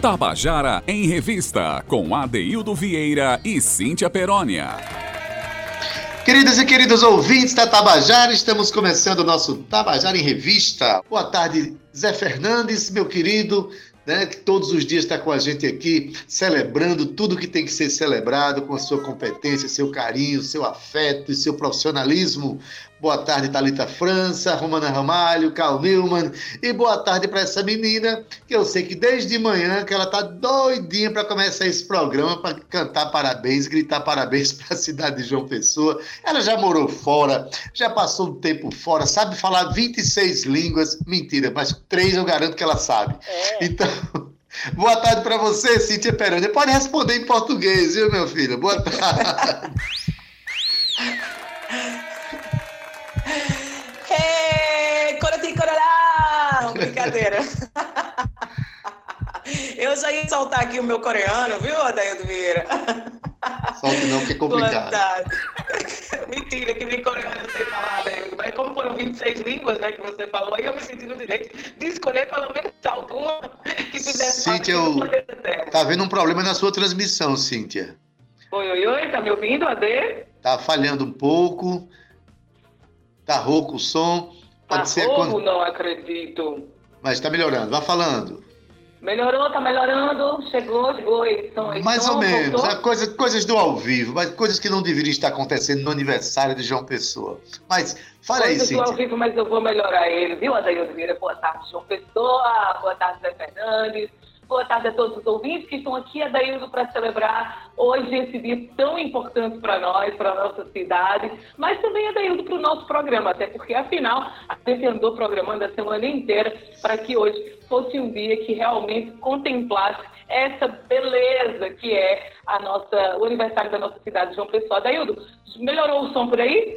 Tabajara em Revista, com Adeildo Vieira e Cíntia Perónia. Queridas e queridos ouvintes da Tabajara, estamos começando o nosso Tabajara em Revista. Boa tarde, Zé Fernandes, meu querido, né, que todos os dias está com a gente aqui, celebrando tudo que tem que ser celebrado, com a sua competência, seu carinho, seu afeto e seu profissionalismo. Boa tarde, Talita França, Romana Ramalho, Carl Newman. E boa tarde para essa menina, que eu sei que desde manhã que ela tá doidinha para começar esse programa, para cantar parabéns, gritar parabéns para a cidade de João Pessoa. Ela já morou fora, já passou um tempo fora, sabe falar 26 línguas. Mentira, mas três eu garanto que ela sabe. É. Então. Boa tarde para você, Cíntia Peroni. Pode responder em português, viu, meu filho? Boa tarde. Brincadeira. Eu já ia soltar aqui o meu coreano, viu, Adaildo Vieira? Solte não, que é complicado. Mentira, que nem coreano você falar, Adaildo. Mas como foram 26 línguas, né, que você falou, aí eu me senti no direito de escolher pelo menos alguma que fizesse Cíntia, eu... tá vendo um problema na sua transmissão, Cíntia. Oi, oi, oi, tá me ouvindo, Ade? Tá falhando um pouco, tá rouco o som. Pode tá ser rouco, quando... não acredito. Mas está melhorando, vá falando. Melhorou, está melhorando, chegou, chegou. Edição, Mais ou menos, é coisa, coisas do ao vivo, mas coisas que não deveriam estar acontecendo no aniversário de João Pessoa. Mas fala coisas aí, Cíntia. do ao vivo, mas eu vou melhorar ele, viu, Adair Vieira? Boa tarde, João Pessoa, boa tarde, Zé Fernandes, Boa tarde a todos os ouvintes que estão aqui, Adaildo, para celebrar hoje esse dia tão importante para nós, para a nossa cidade, mas também, Adaildo, para o nosso programa, até porque, afinal, a gente andou programando a semana inteira para que hoje fosse um dia que realmente contemplasse essa beleza que é a nossa, o aniversário da nossa cidade, João Pessoa. Adaildo, melhorou o som por aí?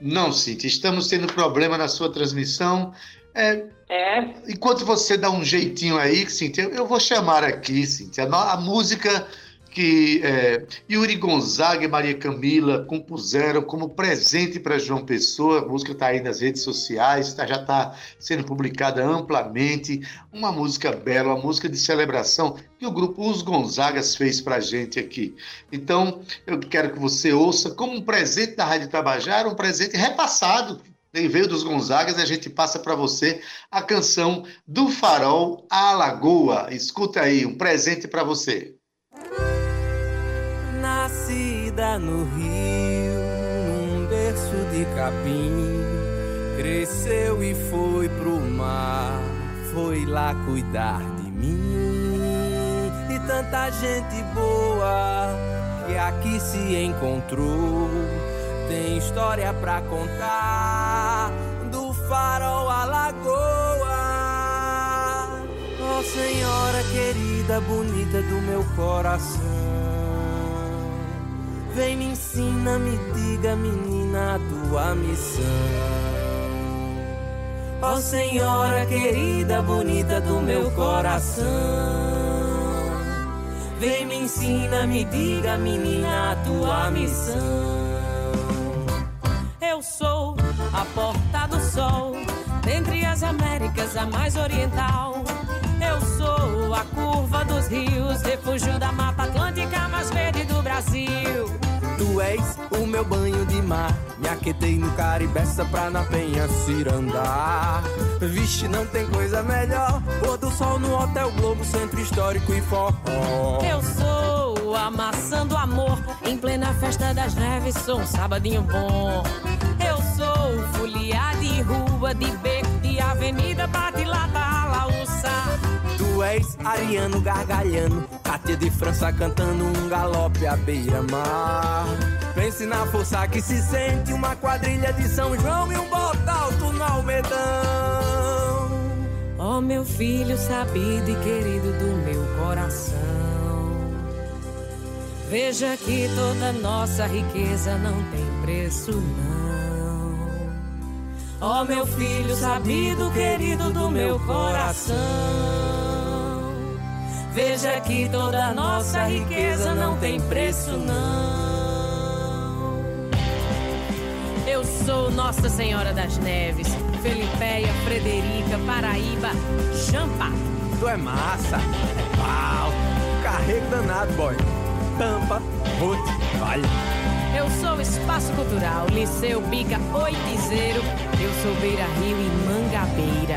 Não, Cíntia, estamos tendo problema na sua transmissão. É, é. Enquanto você dá um jeitinho aí, Cintia, eu vou chamar aqui, Cintia, a música que é, Yuri Gonzaga e Maria Camila compuseram como presente para João Pessoa. A música está aí nas redes sociais, tá, já está sendo publicada amplamente. Uma música bela, uma música de celebração que o grupo Os Gonzagas fez para a gente aqui. Então, eu quero que você ouça como um presente da Rádio Tabajara, um presente repassado nem veio dos Gonzagas e a gente passa para você a canção do Farol à Lagoa. Escuta aí, um presente para você. Nascida no Rio, num berço de capim, cresceu e foi pro mar, foi lá cuidar de mim. E tanta gente boa que aqui se encontrou tem história pra contar do farol à lagoa. Oh Senhora querida, bonita do meu coração. Vem me ensina, me diga, menina, a tua missão. Ó oh, Senhora querida, bonita do meu coração. Vem me ensina, me diga, menina, a tua missão. Eu sou a porta do sol, dentre as Américas a mais oriental. Eu sou a curva dos rios, refúgio da Mata Atlântica mais verde do Brasil. Tu és o meu banho de mar, me aquetei no Caribeça pra na penha cirandar. Vixe, não tem coisa melhor, pôr do sol no Hotel Globo, centro histórico e forró. Eu sou a maçã do amor, em plena festa das neves, sou um sabadinho bom rua, de beco, de avenida, bate lata, laúça. Tu és ariano gargalhando, Cátia de França cantando um galope à beira-mar. Pense na força que se sente, uma quadrilha de São João e um botalto no almedão. Oh, meu filho sabido e querido do meu coração. Veja que toda nossa riqueza não tem preço, não. Ó oh, meu filho sabido, querido do meu coração. Veja que toda nossa riqueza não tem preço, não. Eu sou Nossa Senhora das Neves, Felipeia, Frederica, Paraíba, Jampa. Tu é massa, é pau, carrego danado, boy. Tampa, Ruth, vale. Eu sou Espaço Cultural, Liceu Bica Oitizeiro. Eu sou Beira Rio e Mangabeira.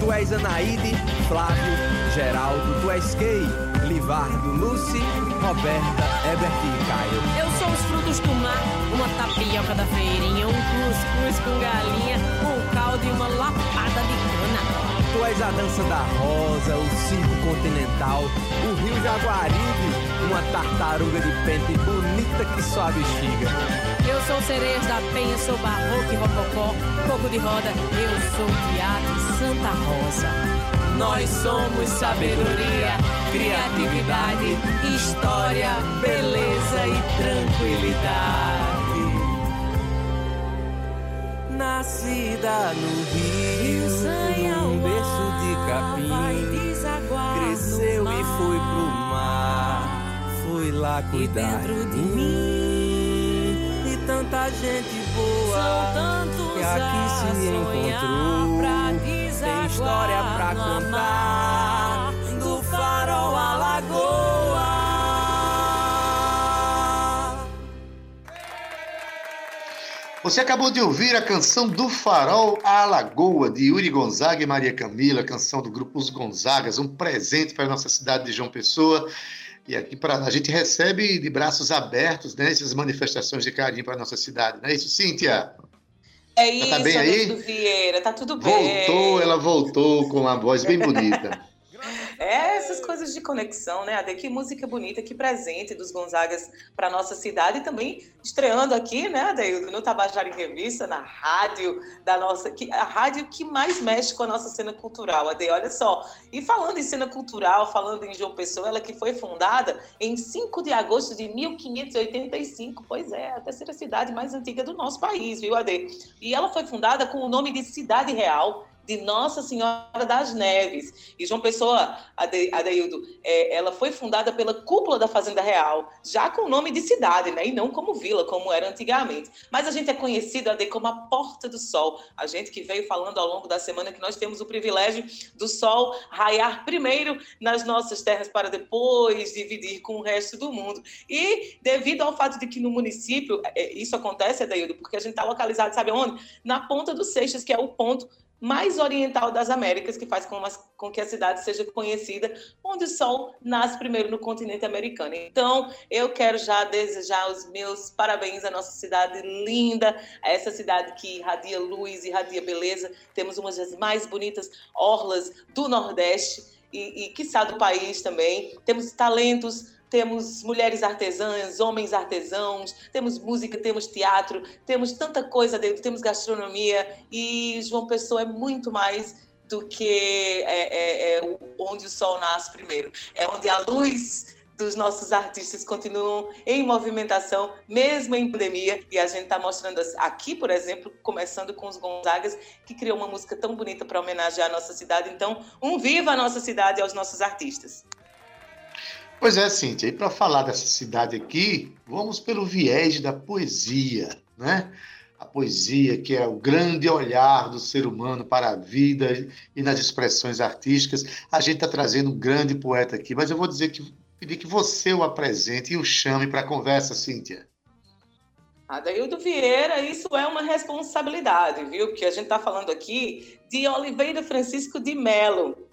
Tu és Anaíde, Flávio, Geraldo, tu és Kay, Livardo, Lucy, Roberta, Ebert e Caio. Eu sou os frutos do mar, uma tapioca da feirinha, um cuscuz com galinha, um caldo e uma lapada de cana. Tu és a dança da rosa, o circo continental, o rio Jaguaribe, uma tartaruga de pente bonita que só a bexiga. Eu sou Sereias da Penha, sou barroco e rococó, coco de roda, eu sou teatro Santa Rosa. Nós somos sabedoria, criatividade, história, beleza e tranquilidade. Nascida no Rio, num berço de capim, cresceu e foi pro lá cuidar dentro de mim. E tanta gente boa São que aqui se encontrou. pra Tem história pra contar do farol à lagoa. Você acabou de ouvir a canção do Farol à Lagoa, de Yuri Gonzaga e Maria Camila, canção do grupo Os Gonzagas, um presente para a nossa cidade de João Pessoa. E aqui pra, a gente recebe de braços abertos né, essas manifestações de carinho para a nossa cidade. Não é isso, Cíntia? É isso, tá bem aí? Vieira, tá tudo bem. Voltou, ela voltou com uma voz bem bonita. De conexão, né, Ade? Que música bonita, que presente dos Gonzagas para nossa cidade e também estreando aqui, né, Adeildo, no Tabajara em Revista, na rádio da nossa, que, a rádio que mais mexe com a nossa cena cultural, Ade, olha só. E falando em cena cultural, falando em João Pessoa, ela que foi fundada em 5 de agosto de 1585, pois é, a terceira cidade mais antiga do nosso país, viu, Ade? E ela foi fundada com o nome de Cidade Real, de Nossa Senhora das Neves. E João Pessoa, Ade, Adeildo, é, ela foi fundada pela cúpula da Fazenda Real, já com o nome de cidade, né? E não como vila, como era antigamente. Mas a gente é conhecido, Ade, como a Porta do Sol. A gente que veio falando ao longo da semana que nós temos o privilégio do sol raiar primeiro nas nossas terras para depois dividir com o resto do mundo. E devido ao fato de que no município, é, isso acontece, Adeildo, porque a gente está localizado, sabe onde? Na Ponta dos Seixas, que é o ponto mais oriental das Américas, que faz com, com, que a cidade seja conhecida, onde o sol nasce primeiro no continente americano. Então, eu quero já desejar os meus parabéns à nossa cidade linda, a essa cidade que irradia luz, irradia beleza. Temos uma das mais bonitas orlas do Nordeste e, e quiçá, do país também. Temos talentos temos mulheres artesãs, homens artesãos, temos música, temos teatro, temos tanta coisa dentro, temos gastronomia e João Pessoa é muito mais do que é, é, é onde o sol nasce primeiro. É onde a luz dos nossos artistas continuam em movimentação, mesmo em pandemia. E a gente está mostrando aqui, por exemplo, começando com os Gonzagas, que criou uma música tão bonita para homenagear a nossa cidade. Então, um viva a nossa cidade e aos nossos artistas. Pois é, Cíntia, e para falar dessa cidade aqui, vamos pelo viés da poesia, né? A poesia, que é o grande olhar do ser humano para a vida e nas expressões artísticas. A gente está trazendo um grande poeta aqui, mas eu vou dizer que pedir que você o apresente e o chame para a conversa, Cíntia. Adaildo Vieira, isso é uma responsabilidade, viu? Porque a gente está falando aqui de Oliveira Francisco de Melo,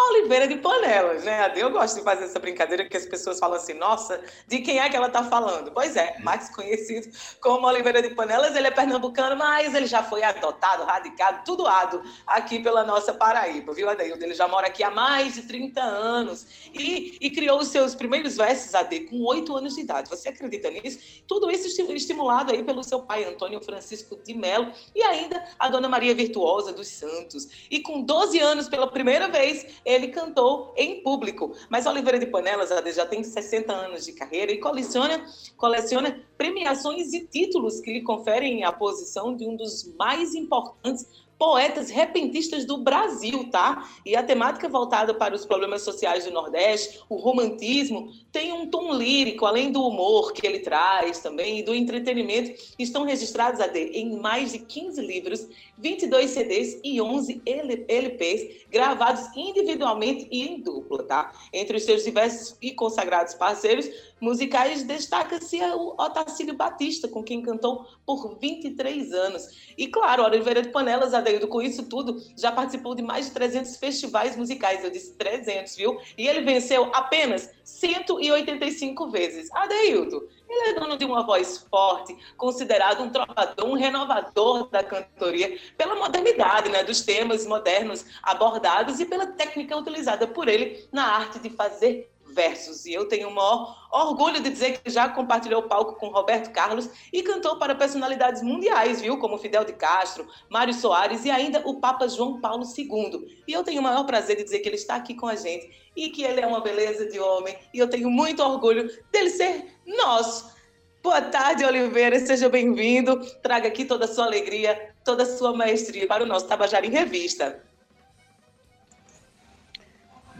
Oliveira de Panelas, né? Eu gosto de fazer essa brincadeira que as pessoas falam assim, nossa, de quem é que ela está falando? Pois é, mais conhecido como Oliveira de Panelas, ele é pernambucano, mas ele já foi adotado, radicado, tudo ado aqui pela nossa Paraíba, viu, Adeildo? Ele já mora aqui há mais de 30 anos e, e criou os seus primeiros versos, AD, com 8 anos de idade. Você acredita nisso? Tudo isso estimulado aí pelo seu pai, Antônio Francisco de Melo, e ainda a Dona Maria Virtuosa dos Santos. E com 12 anos, pela primeira vez, ele cantou em público. Mas Oliveira de Panelas já tem 60 anos de carreira e coleciona, coleciona premiações e títulos que lhe conferem a posição de um dos mais importantes poetas repentistas do Brasil, tá? E a temática voltada para os problemas sociais do Nordeste, o romantismo, tem um tom lírico, além do humor que ele traz também e do entretenimento, estão registrados AD, em mais de 15 livros, 22 CDs e 11 LPs gravados individualmente e em dupla, tá? Entre os seus diversos e consagrados parceiros musicais, destaca-se o Otacílio Batista, com quem cantou por 23 anos. E claro, Oliveira de Panelas, Adeildo, com isso tudo, já participou de mais de 300 festivais musicais. Eu disse 300, viu? E ele venceu apenas 185 vezes. Adeildo, ele é dono de uma voz forte, considerado um trovador, um renovador da cantoria, pela modernidade né, dos temas modernos abordados e pela técnica utilizada por ele na arte de fazer versos. E eu tenho o maior orgulho de dizer que já compartilhou palco com Roberto Carlos e cantou para personalidades mundiais, viu? Como Fidel de Castro, Mário Soares e ainda o Papa João Paulo II. E eu tenho o maior prazer de dizer que ele está aqui com a gente e que ele é uma beleza de homem. E eu tenho muito orgulho dele ser nosso. Boa tarde, Oliveira. Seja bem-vindo. Traga aqui toda a sua alegria, toda a sua maestria para o nosso Tabajara em Revista.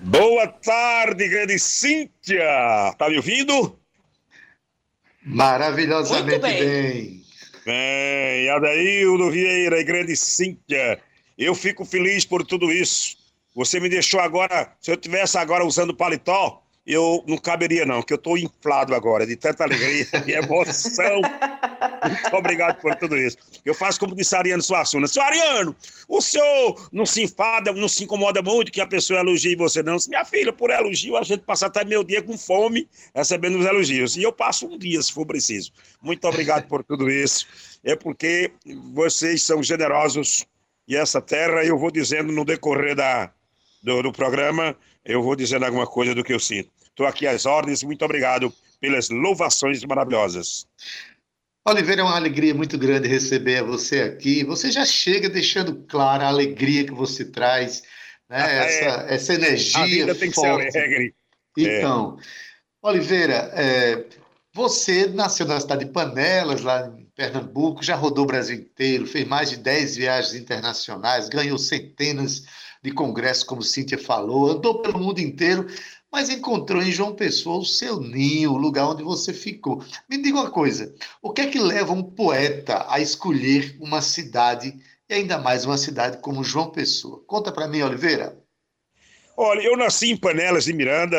Boa tarde, grande Cíntia. Tá me ouvindo? Maravilhosamente bem. bem. Bem, Adaildo Vieira e grande Cíntia, eu fico feliz por tudo isso. Você me deixou agora, se eu tivesse agora usando paletó, eu não caberia não, que eu estou inflado agora de tanta alegria e emoção. Muito obrigado por tudo isso. Eu faço como disse Ariano Suassuna. Seu Ariano, o senhor não se enfada, não se incomoda muito que a pessoa elogie você, não. Minha filha, por elogio, a gente passa até meu dia com fome recebendo os elogios. E eu passo um dia, se for preciso. Muito obrigado por tudo isso. É porque vocês são generosos e essa terra, eu vou dizendo no decorrer da, do, do programa, eu vou dizendo alguma coisa do que eu sinto. Estou aqui às ordens. Muito obrigado pelas louvações maravilhosas. Oliveira, é uma alegria muito grande receber você aqui. Você já chega deixando clara a alegria que você traz, né? Ah, essa, é. essa energia. A vida tem forte. que ser alegre. Então, é. Oliveira, é, você nasceu na cidade de Panelas, lá em Pernambuco, já rodou o Brasil inteiro, fez mais de 10 viagens internacionais, ganhou centenas de congressos, como Cíntia falou, andou pelo mundo inteiro mas encontrou em João Pessoa o seu ninho, o lugar onde você ficou. Me diga uma coisa: o que é que leva um poeta a escolher uma cidade, e ainda mais uma cidade como João Pessoa? Conta para mim, Oliveira. Olha, eu nasci em Panelas de Miranda,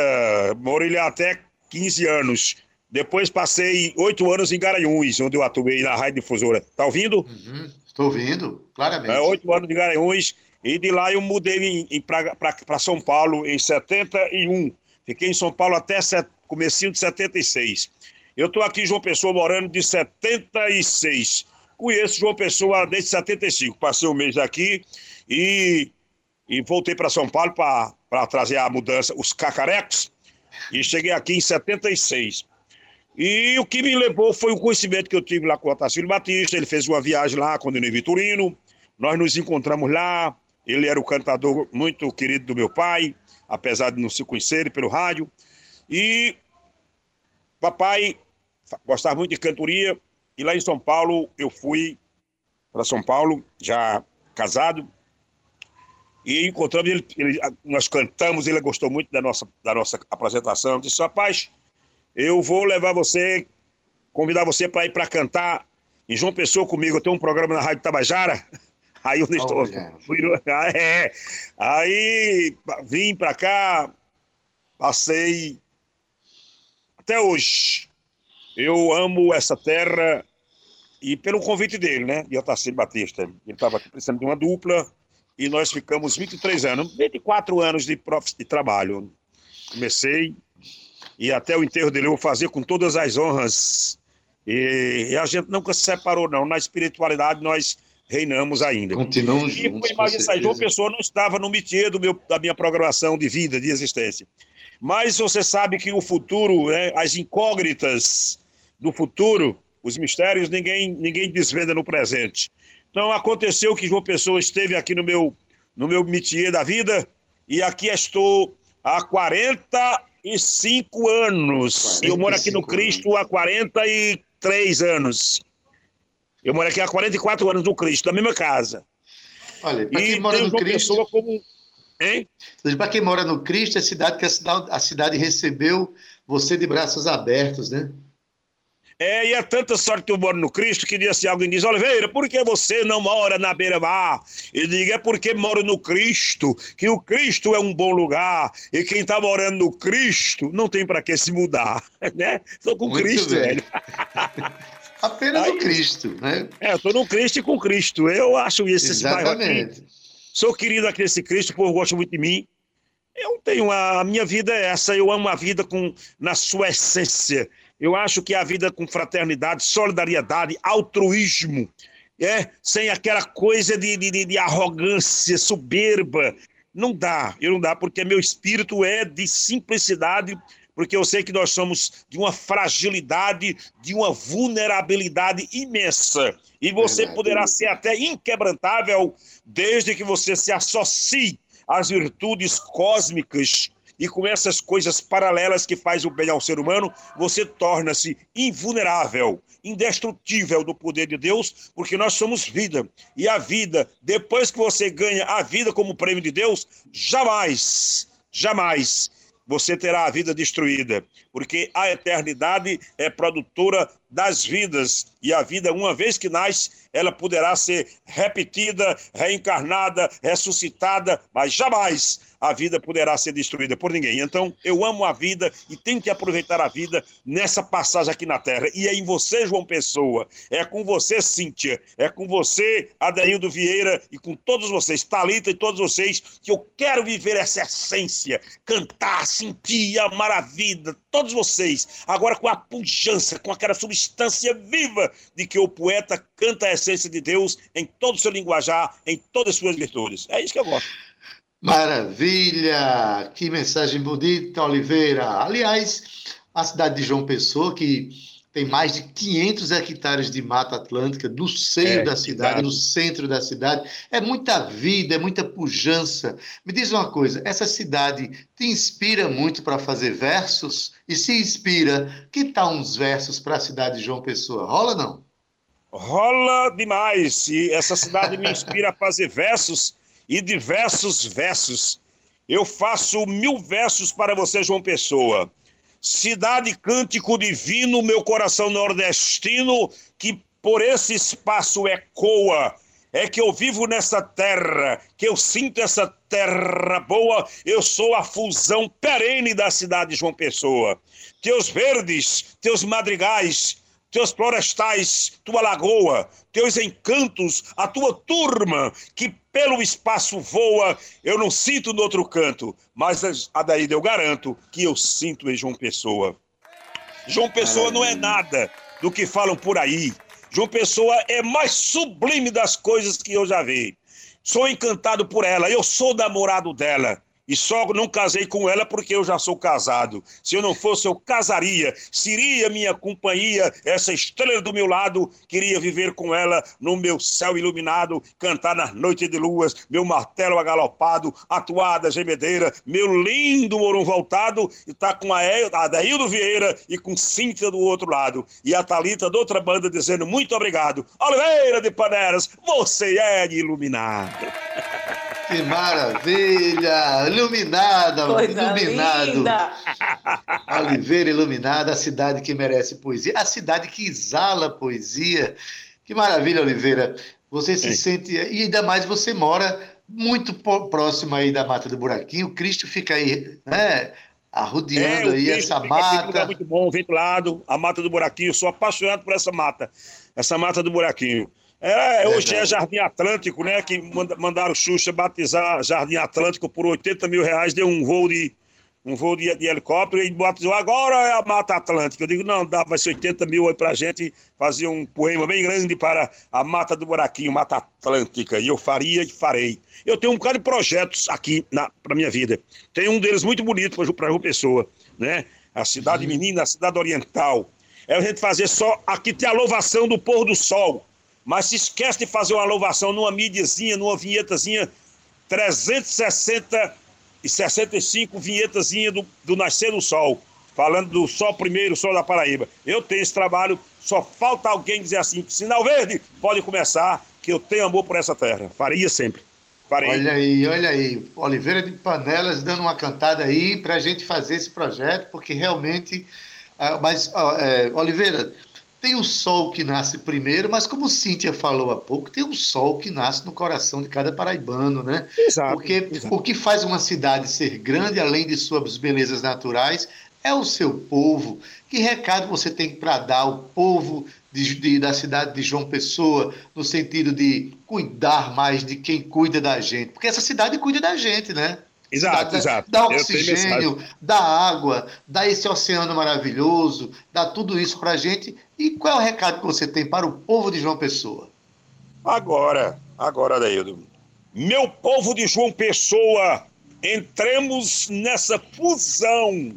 morei lá até 15 anos. Depois passei oito anos em Garanhuns, onde eu atuei na Rádio Difusora. Tá ouvindo? Uhum, estou ouvindo, claramente. É, oito anos em Garanhuns. E de lá eu mudei para São Paulo em 71. Fiquei em São Paulo até set, comecinho de 76. Eu estou aqui em João Pessoa morando de 76. Conheço João Pessoa desde 75. Passei um mês aqui e, e voltei para São Paulo para trazer a mudança, os cacarecos. E cheguei aqui em 76. E o que me levou foi o conhecimento que eu tive lá com o Otacílio Batista. Ele fez uma viagem lá com o Nenê Vitorino. Nós nos encontramos lá. Ele era o cantador muito querido do meu pai, apesar de não se conhecerem pelo rádio. E papai gostava muito de cantoria. E lá em São Paulo, eu fui para São Paulo, já casado. E encontramos ele, ele, nós cantamos, ele gostou muito da nossa, da nossa apresentação. Disse, rapaz, eu vou levar você, convidar você para ir para cantar em João Pessoa comigo. Eu tenho um programa na Rádio Tabajara. Aí oh, estou. Fui, é. Aí vim para cá, passei até hoje. Eu amo essa terra e pelo convite dele, né? De Otacílio Batista. Ele estava precisando de uma dupla e nós ficamos 23 anos, 24 anos de, prof... de trabalho. Comecei e até o enterro dele eu vou fazer com todas as honras. E, e a gente nunca se separou, não. Na espiritualidade nós reinamos ainda. Continuamos e, juntos. Essa João Pessoa não estava no métier do meu, da minha programação de vida, de existência. Mas você sabe que o futuro, né, as incógnitas do futuro, os mistérios, ninguém, ninguém desvenda no presente. Então aconteceu que João Pessoa esteve aqui no meu, no meu métier da vida e aqui estou há 45 anos. 45 eu moro aqui no Cristo anos. há 43 anos. Eu moro aqui há 44 anos no Cristo, na mesma casa. Olha, para quem mora no Cristo, como... Para quem mora no Cristo, é a cidade que a cidade, a cidade recebeu você de braços abertos, né? É, e é tanta sorte que eu moro no Cristo que diz assim, alguém diz, Oliveira, por que você não mora na beira-mar? Eu digo, é porque moro no Cristo, que o Cristo é um bom lugar, e quem está morando no Cristo não tem para que se mudar, né? Estou com Muito Cristo, bem. velho. Apenas Aí- o Cristo, né? É, eu estou no Cristo e com Cristo. Eu acho isso, esse. Exatamente. Sou querido aqui nesse Cristo, o povo gosta muito de mim. Eu tenho a, a minha vida é essa, eu amo a vida com na sua essência. Eu acho que a vida com fraternidade, solidariedade, altruísmo, é sem aquela coisa de, de, de- de arrogância, soberba. Não dá, eu não dá, porque meu espírito é de simplicidade, porque eu sei que nós somos de uma fragilidade, de uma vulnerabilidade imensa. E você Verdade. poderá ser até inquebrantável desde que você se associe às virtudes cósmicas e com essas coisas paralelas que faz o bem ao ser humano, você torna-se invulnerável, indestrutível do poder de Deus, porque nós somos vida. E a vida, depois que você ganha a vida como prêmio de Deus, jamais, jamais você terá a vida destruída, porque a eternidade é produtora das vidas, e a vida, uma vez que nasce, ela poderá ser repetida, reencarnada, ressuscitada, mas jamais a vida poderá ser destruída por ninguém. Então, eu amo a vida e tenho que aproveitar a vida nessa passagem aqui na Terra. E é em você, João Pessoa, é com você, Cíntia, é com você, Adaildo Vieira, e com todos vocês, Talita e todos vocês, que eu quero viver essa essência, cantar, sentir, amar a vida, todos vocês, agora com a pujança, com aquela substância viva de que o poeta canta a essência de Deus em todo o seu linguajar, em todas as suas virtudes. É isso que eu gosto. Maravilha! Que mensagem bonita, Oliveira. Aliás, a cidade de João Pessoa, que tem mais de 500 hectares de mata atlântica no seio É, da cidade, no centro da cidade, é muita vida, é muita pujança. Me diz uma coisa, essa cidade te inspira muito para fazer versos? E se inspira, que tal uns versos para a cidade de João Pessoa? Rola não? Rola demais. E essa cidade me inspira a fazer versos e diversos versos. Eu faço mil versos para você, João Pessoa. Cidade cântico divino, meu coração nordestino, que por esse espaço ecoa. É que eu vivo nessa terra, que eu sinto essa terra boa, eu sou a fusão perene da cidade de João Pessoa. Teus verdes, teus madrigais, teus florestais, tua lagoa, teus encantos, a tua turma, que pelo espaço voa, eu não sinto no outro canto, mas a daí eu garanto que eu sinto em João Pessoa. João Pessoa não é nada do que falam por aí. João Pessoa é mais sublime das coisas que eu já vi. Sou encantado por ela, eu sou namorado dela. E só não casei com ela porque eu já sou casado. Se eu não fosse, eu casaria. Seria minha companhia, essa estrela do meu lado. Queria viver com ela no meu céu iluminado, cantar nas noites de luas, meu martelo agalopado, atuada gemedeira, meu lindo morão voltado, e tá com a Adaildo Vieira e com Cíntia do outro lado. E a Thalita da outra banda dizendo muito obrigado. Oliveira de Paneras, você é iluminado. Que maravilha! Iluminada, Coisa iluminado. linda! Oliveira Iluminada, a cidade que merece poesia, a cidade que exala poesia. Que maravilha, Oliveira. Você se Sim. sente. E ainda mais você mora muito próximo aí da Mata do Buraquinho. O Cristo fica aí, né? Arrodeando É, aí Cristo essa lugar mata. muito bom, ventilado, a mata do buraquinho. Sou apaixonado por essa mata, essa mata do buraquinho. É, hoje é. Jardim Atlântico, né? Que manda- mandaram o Xuxa batizar Jardim Atlântico por 80 mil reais, deu um voo de um voo de, de helicóptero e batizou agora é a Mata Atlântica. Eu digo, não, dá, vai ser 80 mil aí pra gente fazer um poema bem grande para a Mata do Buraquinho, Mata Atlântica. E eu faria e farei. Eu tenho um bocado de projetos aqui na pra minha vida. Tem um deles muito bonito para para João Pessoa, né? A cidade menina, a cidade oriental. É a gente fazer só aqui tem a louvação do pôr do sol. Mas se esquece de fazer uma louvação numa mídiazinha, numa vinhetazinha 360 e 65 vinhetazinha do, do Nascer do Sol, falando do Sol Primeiro, Sol da Paraíba. Eu tenho esse trabalho, só falta alguém dizer assim, sinal verde, pode começar, que eu tenho amor por essa terra. Faria sempre. Farei. Olha aí, olha aí. Oliveira de Panelas dando uma cantada aí para a gente fazer esse projeto, porque realmente. ah, mas, é, Oliveira, tem o sol que nasce primeiro, mas como Cíntia falou há pouco, tem o sol que nasce no coração de cada paraibano, né? Exato. Porque exato. o que faz uma cidade ser grande, além de suas belezas naturais, é o seu povo. Que recado você tem para dar ao povo de- de- da cidade de João Pessoa, no sentido de cuidar mais de quem cuida da gente? Porque essa cidade cuida da gente, né? Exato, dá, exato. Dá oxigênio, dá água, dá esse oceano maravilhoso, dá tudo isso para a gente. E qual é o recado que você tem para o povo de João Pessoa? Agora, agora, Adaildo. Meu povo de João Pessoa, entremos nessa fusão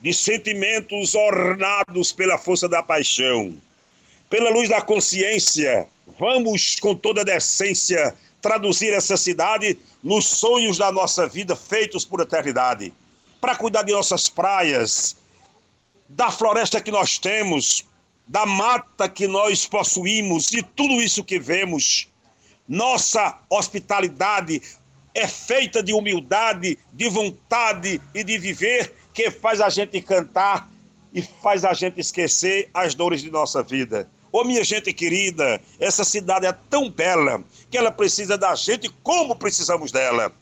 de sentimentos ornados pela força da paixão. Pela luz da consciência, vamos com toda decência traduzir essa cidade nos sonhos da nossa vida feitos por eternidade. Para cuidar de nossas praias, da floresta que nós temos, da mata que nós possuímos e tudo isso que vemos. Nossa hospitalidade é feita de humildade, de vontade e de viver que faz a gente cantar e faz a gente esquecer as dores de nossa vida. Ô minha gente querida, essa cidade é tão bela que ela precisa da gente como precisamos dela.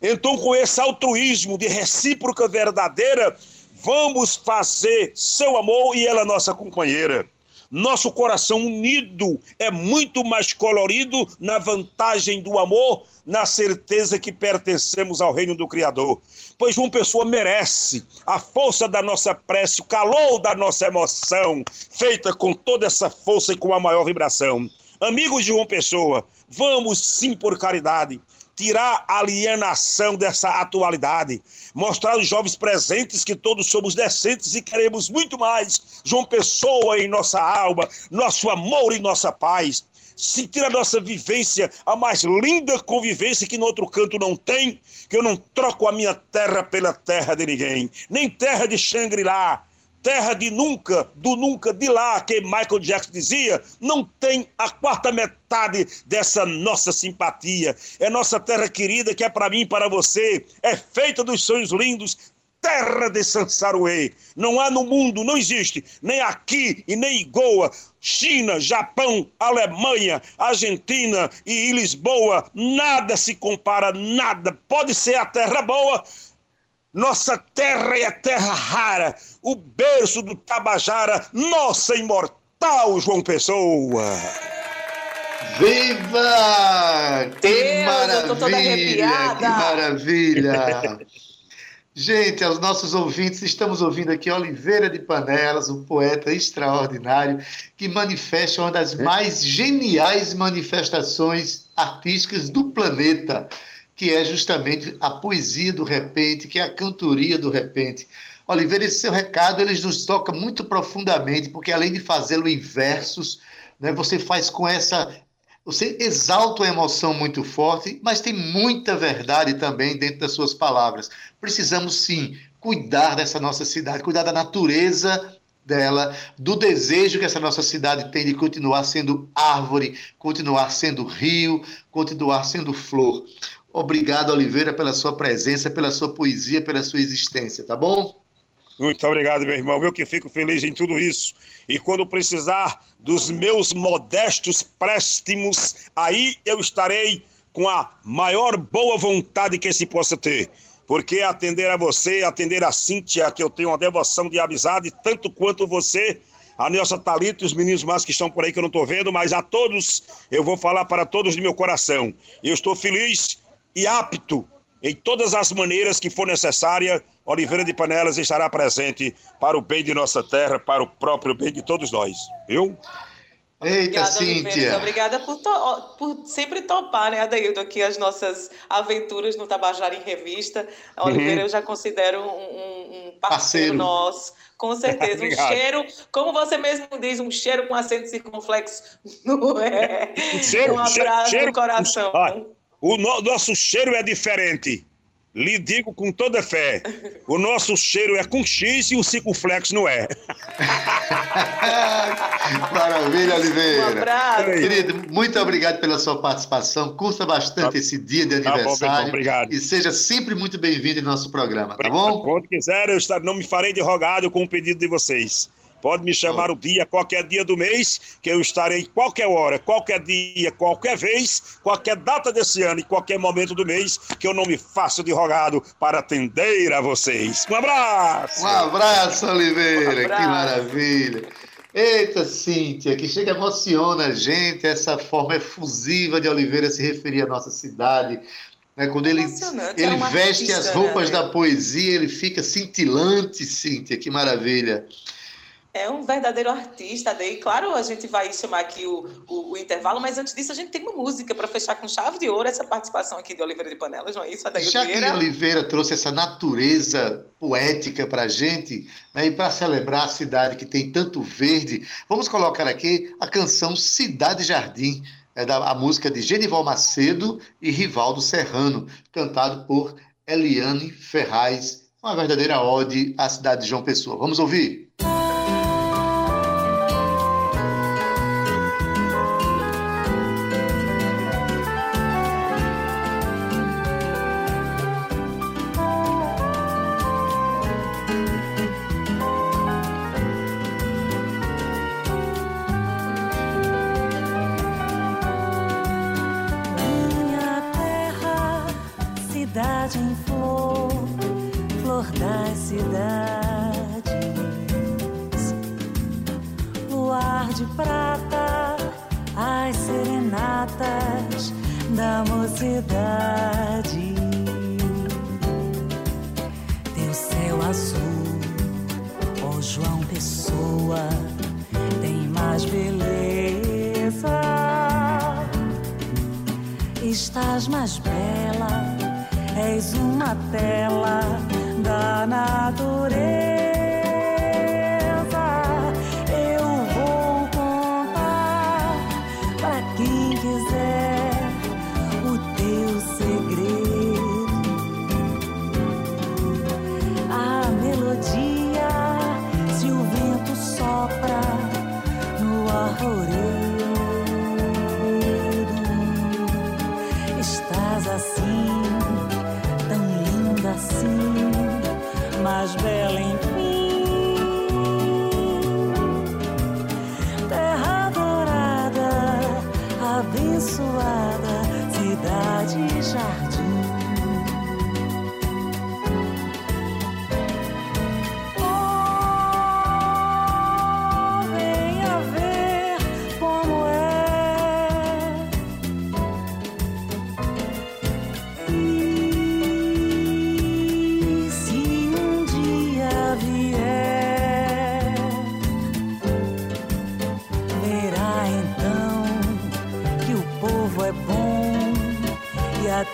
Então, com esse altruísmo de recíproca verdadeira, vamos fazer seu amor e ela nossa companheira. Nosso coração unido é muito mais colorido na vantagem do amor, na certeza que pertencemos ao reino do Criador. Pois uma pessoa merece a força da nossa prece, o calor da nossa emoção, feita com toda essa força e com a maior vibração. Amigos de uma pessoa, vamos sim por caridade tirar a alienação dessa atualidade, mostrar aos jovens presentes que todos somos decentes e queremos muito mais João Pessoa em nossa alma, nosso amor e nossa paz. Sentir a nossa vivência, a mais linda convivência que no outro canto não tem, que eu não troco a minha terra pela terra de ninguém, nem terra de Shangri-La, terra de nunca, do nunca de lá, que Michael Jackson dizia, não tem a quarta metade dessa nossa simpatia. É nossa terra querida, que é para mim e para você, é feita dos sonhos lindos, terra de Sansaruê. Não há no mundo, não existe, nem aqui e nem em Goa, China, Japão, Alemanha, Argentina e Lisboa, nada se compara, nada. Pode ser a terra boa, nossa terra é terra rara, o berço do Tabajara, nossa imortal João Pessoa. Viva! Que Deus, eu tô toda maravilha! Que maravilha! Gente, aos nossos ouvintes, estamos ouvindo aqui Oliveira de Panelas, um poeta extraordinário que manifesta uma das mais geniais manifestações artísticas do planeta, que é justamente a poesia do repente, que é a cantoria do repente. Oliveira, esse seu recado ele nos toca muito profundamente, porque além de fazê-lo em versos, né, você faz com essa você exalta uma emoção muito forte, mas tem muita verdade também dentro das suas palavras. Precisamos sim cuidar dessa nossa cidade, cuidar da natureza dela, do desejo que essa nossa cidade tem de continuar sendo árvore, continuar sendo rio, continuar sendo flor. Obrigado, Oliveira, pela sua presença, pela sua poesia, pela sua existência, tá bom? Muito obrigado, meu irmão. Eu que fico feliz em tudo isso. E quando precisar dos meus modestos préstimos, aí eu estarei com a maior boa vontade que se possa ter. Porque atender a você, atender a Cíntia, que eu tenho uma devoção de amizade, tanto quanto você, a Nelson Talito e os meninos mais que estão por aí que eu não estou vendo, mas a todos, eu vou falar para todos de meu coração. Eu estou feliz e apto em todas as maneiras que for necessária, Oliveira de Panelas estará presente para o bem de nossa terra, para o próprio bem de todos nós. Viu? Eita, Obrigada, Oliveira. Cíntia. Obrigada por, to- por sempre topar, né, Adaildo, aqui as nossas aventuras no Tabajara em Revista. A Oliveira eu já considero um, um- parceiro, Parceiro. nosso, com certeza. um cheiro, como você mesmo diz, um cheiro com acento circunflexo. Não é? Cheiro, um cheiro, abraço cheiro- no coração. Olha, O no- nosso cheiro é diferente. lhe digo com toda fé, o nosso cheiro é com X e o Cicloflex não é. Maravilha, Oliveira. Um abraço. Querido, muito obrigado pela sua participação. Curta bastante Tá- esse dia de Tá bom, aniversário. Obrigado. E seja sempre muito bem-vindo em nosso programa, tá bom? Quando quiser, eu estar- não me farei de rogado com o pedido de vocês. Pode me chamar o dia, qualquer dia do mês, que eu estarei qualquer hora, qualquer dia, qualquer vez, qualquer data desse ano e qualquer momento do mês, que eu não me faço de rogado para atender a vocês. Um abraço! Um abraço, Oliveira. Um abraço. Que maravilha. Eita, Cíntia, que chega emociona a gente essa forma efusiva de Oliveira se referir à nossa cidade. Né? Quando ele, Emocionante, ele é veste artista, as roupas né? da poesia, ele fica cintilante, Cíntia. Que maravilha. É um verdadeiro artista, daí, claro, a gente vai chamar aqui o, o, o intervalo, mas antes disso a gente tem uma música para fechar com chave de ouro essa participação aqui de Oliveira de Panelas, não é isso? Adaildo Já que? Oliveira trouxe essa natureza poética para a gente, né, e para celebrar a cidade que tem tanto verde, vamos colocar aqui a canção Cidade Jardim, é da, a música de Genival Macedo e Rivaldo Serrano, cantado por Eliane Ferraz, uma verdadeira ode à cidade de João Pessoa. Vamos ouvir? Estás mais bela, és uma tela da natureza.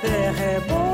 Terra é boa.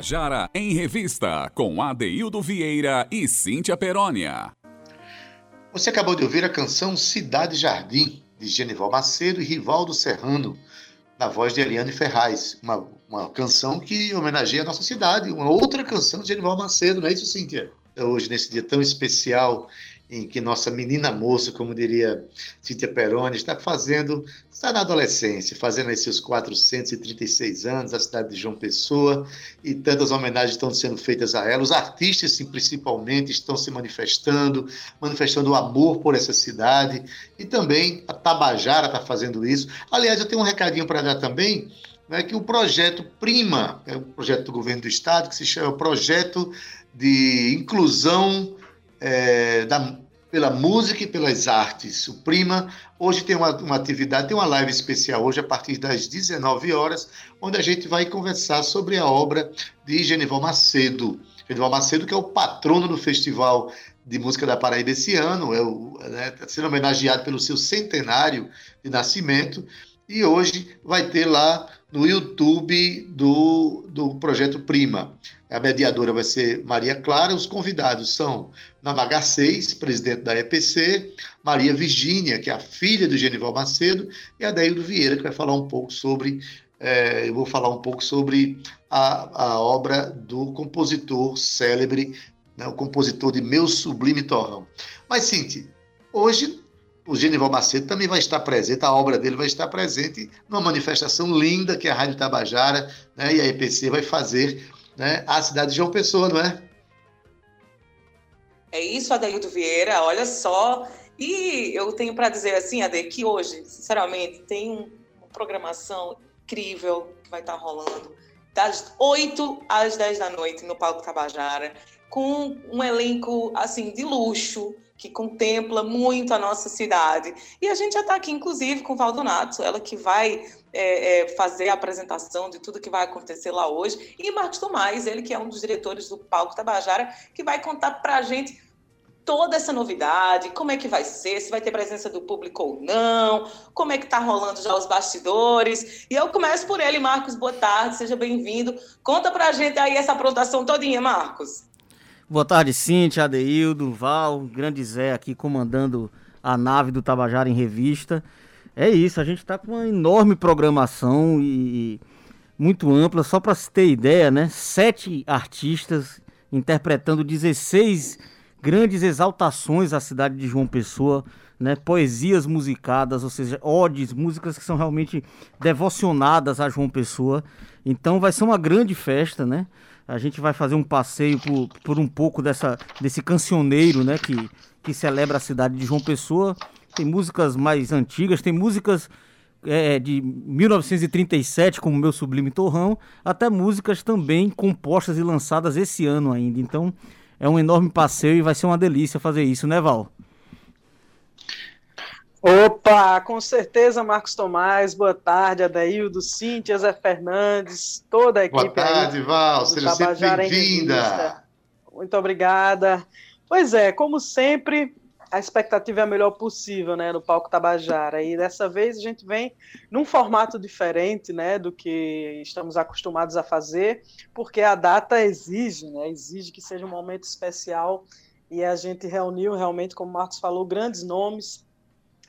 Tabajara em Revista, com Adeildo Vieira e Cíntia Perónia. Você acabou de ouvir a canção Cidade Jardim, de Genival Macedo e Rivaldo Serrano, na voz de Eliane Ferraz. Uma, uma canção que homenageia a nossa cidade, uma outra canção de Genival Macedo, não é isso, Cíntia? Hoje, nesse dia tão especial, em que nossa menina moça, como diria Cíntia Peroni, está fazendo, está na adolescência, fazendo aí seus 436 anos, a cidade de João Pessoa, e tantas homenagens estão sendo feitas a ela. Os artistas, sim, principalmente, estão se manifestando, manifestando o amor por essa cidade, e também a Tabajara está fazendo isso. Aliás, eu tenho um recadinho para dar também, né, que o projeto Prima, é um projeto do governo do estado, que se chama Projeto de Inclusão é, da, pela música e pelas artes. O Prima hoje tem uma, uma, atividade, tem uma live especial hoje a partir das 19 horas, onde a gente vai conversar sobre a obra de Genival Macedo. Genival Macedo, que é o patrono do Festival de Música da Paraíba esse ano, é o, né, sendo homenageado pelo seu centenário de nascimento, e hoje vai ter lá no YouTube do, do Projeto Prima. A mediadora vai ser Maria Clara, os convidados são Namaga 6, presidente da EPC, Maria Virgínia, que é a filha do Genival Macedo, e a Deildo Vieira, que vai falar um pouco sobre, é, eu vou falar um pouco sobre a, a obra do compositor célebre, né, o compositor de Meu Sublime Torrão. Mas, Cinti, hoje o Genival Macedo também vai estar presente, a obra dele vai estar presente numa manifestação linda que a Rádio Tabajara né, e a EPC vai fazer né, à cidade de João Pessoa, não é? É isso, Adaildo Vieira, olha só. E eu tenho para dizer assim, Ade, que hoje, sinceramente, tem uma programação incrível que vai estar rolando das 8 às 10 da noite no Palco Tabajara, com um elenco assim de luxo, que contempla muito a nossa cidade. E a gente já está aqui, inclusive, com Valdonato, ela que vai é, é, fazer a apresentação de tudo que vai acontecer lá hoje, e Marcos Tomás, ele que é um dos diretores do Palco Tabajara, que vai contar para a gente toda essa novidade, como é que vai ser, se vai ter presença do público ou não, como é que está rolando já os bastidores. E eu começo por ele, Marcos, boa tarde, seja bem-vindo. Conta para a gente aí essa apresentação todinha, Marcos. Boa tarde, Cintia, Adeildo, Val, grande Zé aqui comandando a nave do Tabajara em Revista. É isso, a gente está com uma enorme programação e muito ampla, só para se ter ideia, né? Sete artistas interpretando 16 grandes exaltações à cidade de João Pessoa, né? Poesias musicadas, ou seja, odes, músicas que são realmente devocionadas a João Pessoa. Então vai ser uma grande festa, né? A gente vai fazer um passeio por, por um pouco dessa, desse cancioneiro, né? Que, que celebra a cidade de João Pessoa. Tem músicas mais antigas, tem músicas é, de 1937, como Meu Sublime Torrão, até músicas também compostas e lançadas esse ano ainda. Então, é um enorme passeio e vai ser uma delícia fazer isso, né, Val? Opa, com certeza, Marcos Tomás. Boa tarde, Adaildo, Cíntia, Zé Fernandes, toda a equipe. Boa tarde, aí, Val. Seja sempre bem-vinda. Muito obrigada. Pois é, como sempre, a expectativa é a melhor possível, né, no palco Tabajara. E dessa vez a gente vem num formato diferente, né, do que estamos acostumados a fazer, porque a data exige, né, exige que seja um momento especial. E a gente reuniu realmente, como o Marcos falou, grandes nomes